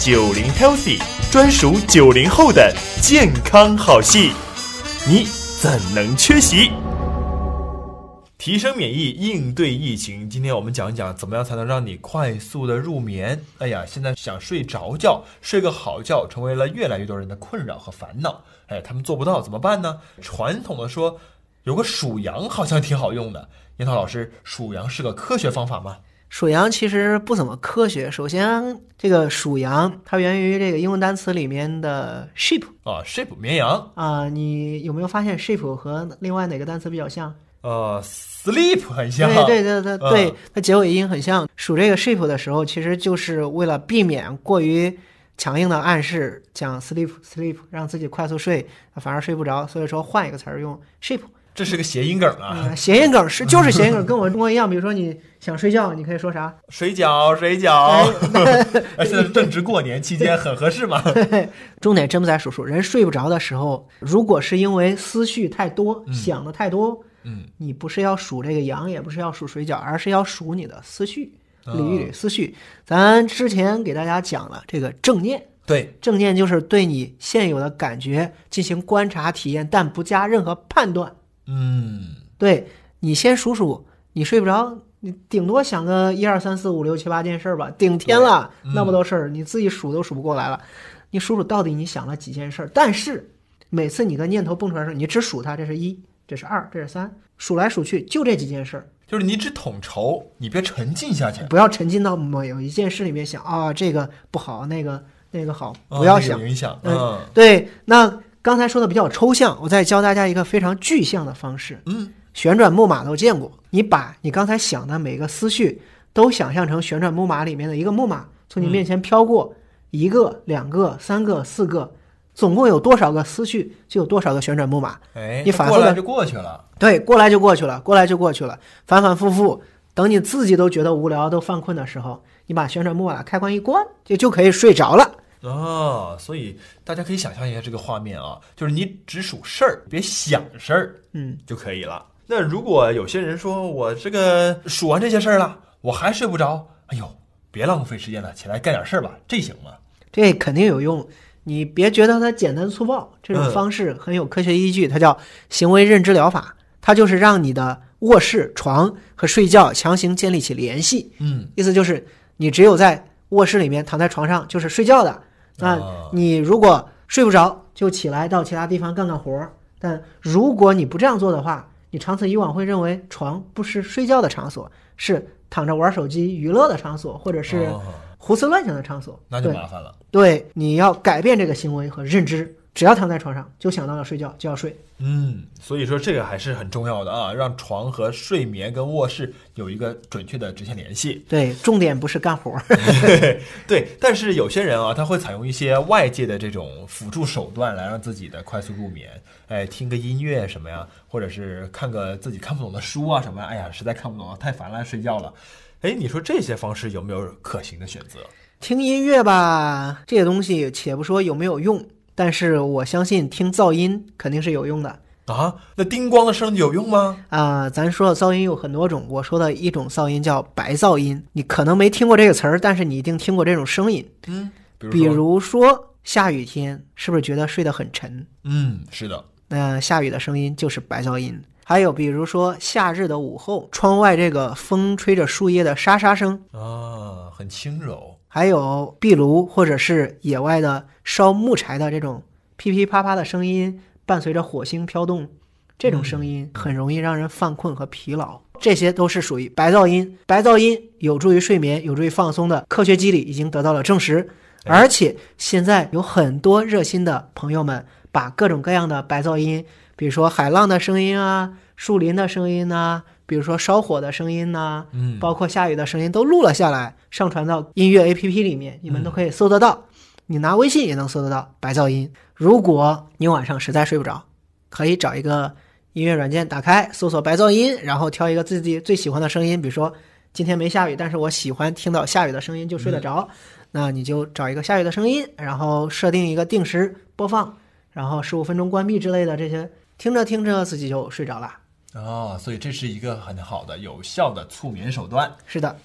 九零 Healthy，专属九零后的健康好戏，你怎能缺席？提升免疫，应对疫情。今天我们讲一讲，怎么样才能让你快速的入眠？哎呀，现在想睡着觉，睡个好觉，成为了越来越多人的困扰和烦恼。哎，他们做不到怎么办呢？传统的说，有个数羊好像挺好用的。樱桃老师，数羊是个科学方法吗？数羊其实不怎么科学。首先，这个属羊它源于这个英文单词里面的 sheep 啊，sheep 绵羊啊。你有没有发现 sheep 和另外哪个单词比较像？呃，sleep 很像，对对对对对，它结尾音很像。数这个 sheep 的时候，其实就是为了避免过于强硬的暗示，讲 sleep sleep，让自己快速睡，反而睡不着。所以说换一个词儿用 sheep，这是个谐音梗啊。谐音梗是就是谐音梗，跟我中国一样。比如说你想睡觉，你可以说啥？水饺，水饺。现在正值过年期间，很合适嘛。重点真不在数数，人睡不着的时候，如果是因为思绪太多，想的太多。嗯，你不是要数这个羊，也不是要数水饺，而是要数你的思绪，捋一捋思绪。咱之前给大家讲了这个正念，对，正念就是对你现有的感觉进行观察体验，但不加任何判断。嗯，对你先数数，你睡不着，你顶多想个一二三四五六七八件事儿吧，顶天了，那么多事儿，你自己数都数不过来了。你数数到底你想了几件事儿？但是每次你的念头蹦出来的时候，你只数它，这是一。这是二，这是三，数来数去就这几件事儿，就是你只统筹，你别沉浸下去，不要沉浸到某有一件事里面想啊，这个不好，那个那个好，不要想影响。嗯，对。那刚才说的比较抽象，我再教大家一个非常具象的方式。嗯，旋转木马都见过，你把你刚才想的每个思绪都想象成旋转木马里面的一个木马，从你面前飘过，一个、两个、三个、四个。总共有多少个思绪，就有多少个旋转木马。哎，你反复过来就过去了。对，过来就过去了，过来就过去了，反反复复。等你自己都觉得无聊、都犯困的时候，你把旋转木马开关一关，就就可以睡着了。哦，所以大家可以想象一下这个画面啊，就是你只数事儿，别想事儿，嗯，就可以了。那如果有些人说我这个数完这些事儿了，我还睡不着，哎呦，别浪费时间了，起来干点事儿吧，这行吗？这肯定有用。你别觉得它简单粗暴，这种方式很有科学依据，它叫行为认知疗法，它就是让你的卧室床和睡觉强行建立起联系。嗯，意思就是你只有在卧室里面躺在床上就是睡觉的，那你如果睡不着就起来到其他地方干干活儿。但如果你不这样做的话，你长此以往会认为床不是睡觉的场所，是躺着玩手机娱乐的场所，或者是。胡思乱想的场所，那就麻烦了。对，你要改变这个行为和认知，只要躺在床上，就想到了睡觉就要睡。嗯，所以说这个还是很重要的啊，让床和睡眠跟卧室有一个准确的直线联系。对，重点不是干活。对，但是有些人啊，他会采用一些外界的这种辅助手段来让自己的快速入眠。哎，听个音乐什么呀，或者是看个自己看不懂的书啊什么。哎呀，实在看不懂，太烦了，睡觉了。哎，你说这些方式有没有可行的选择？听音乐吧，这些东西且不说有没有用，但是我相信听噪音肯定是有用的啊。那叮咣的声有用吗？啊，咱说的噪音有很多种，我说的一种噪音叫白噪音，你可能没听过这个词儿，但是你一定听过这种声音。嗯，比如说下雨天，是不是觉得睡得很沉？嗯，是的。那下雨的声音就是白噪音。还有比如说夏日的午后，窗外这个风吹着树叶的沙沙声啊，很轻柔。还有壁炉或者是野外的烧木柴的这种噼噼啪啪的声音，伴随着火星飘动，这种声音很容易让人犯困和疲劳。这些都是属于白噪音。白噪音有助于睡眠，有助于放松的科学机理已经得到了证实。而且现在有很多热心的朋友们把各种各样的白噪音。比如说海浪的声音啊，树林的声音呐，比如说烧火的声音呐，嗯，包括下雨的声音都录了下来，上传到音乐 APP 里面，你们都可以搜得到。你拿微信也能搜得到白噪音。如果你晚上实在睡不着，可以找一个音乐软件打开，搜索白噪音，然后挑一个自己最喜欢的声音。比如说今天没下雨，但是我喜欢听到下雨的声音就睡得着，那你就找一个下雨的声音，然后设定一个定时播放，然后十五分钟关闭之类的这些。听着听着，自己就睡着了。哦，所以这是一个很好的、有效的促眠手段。是的。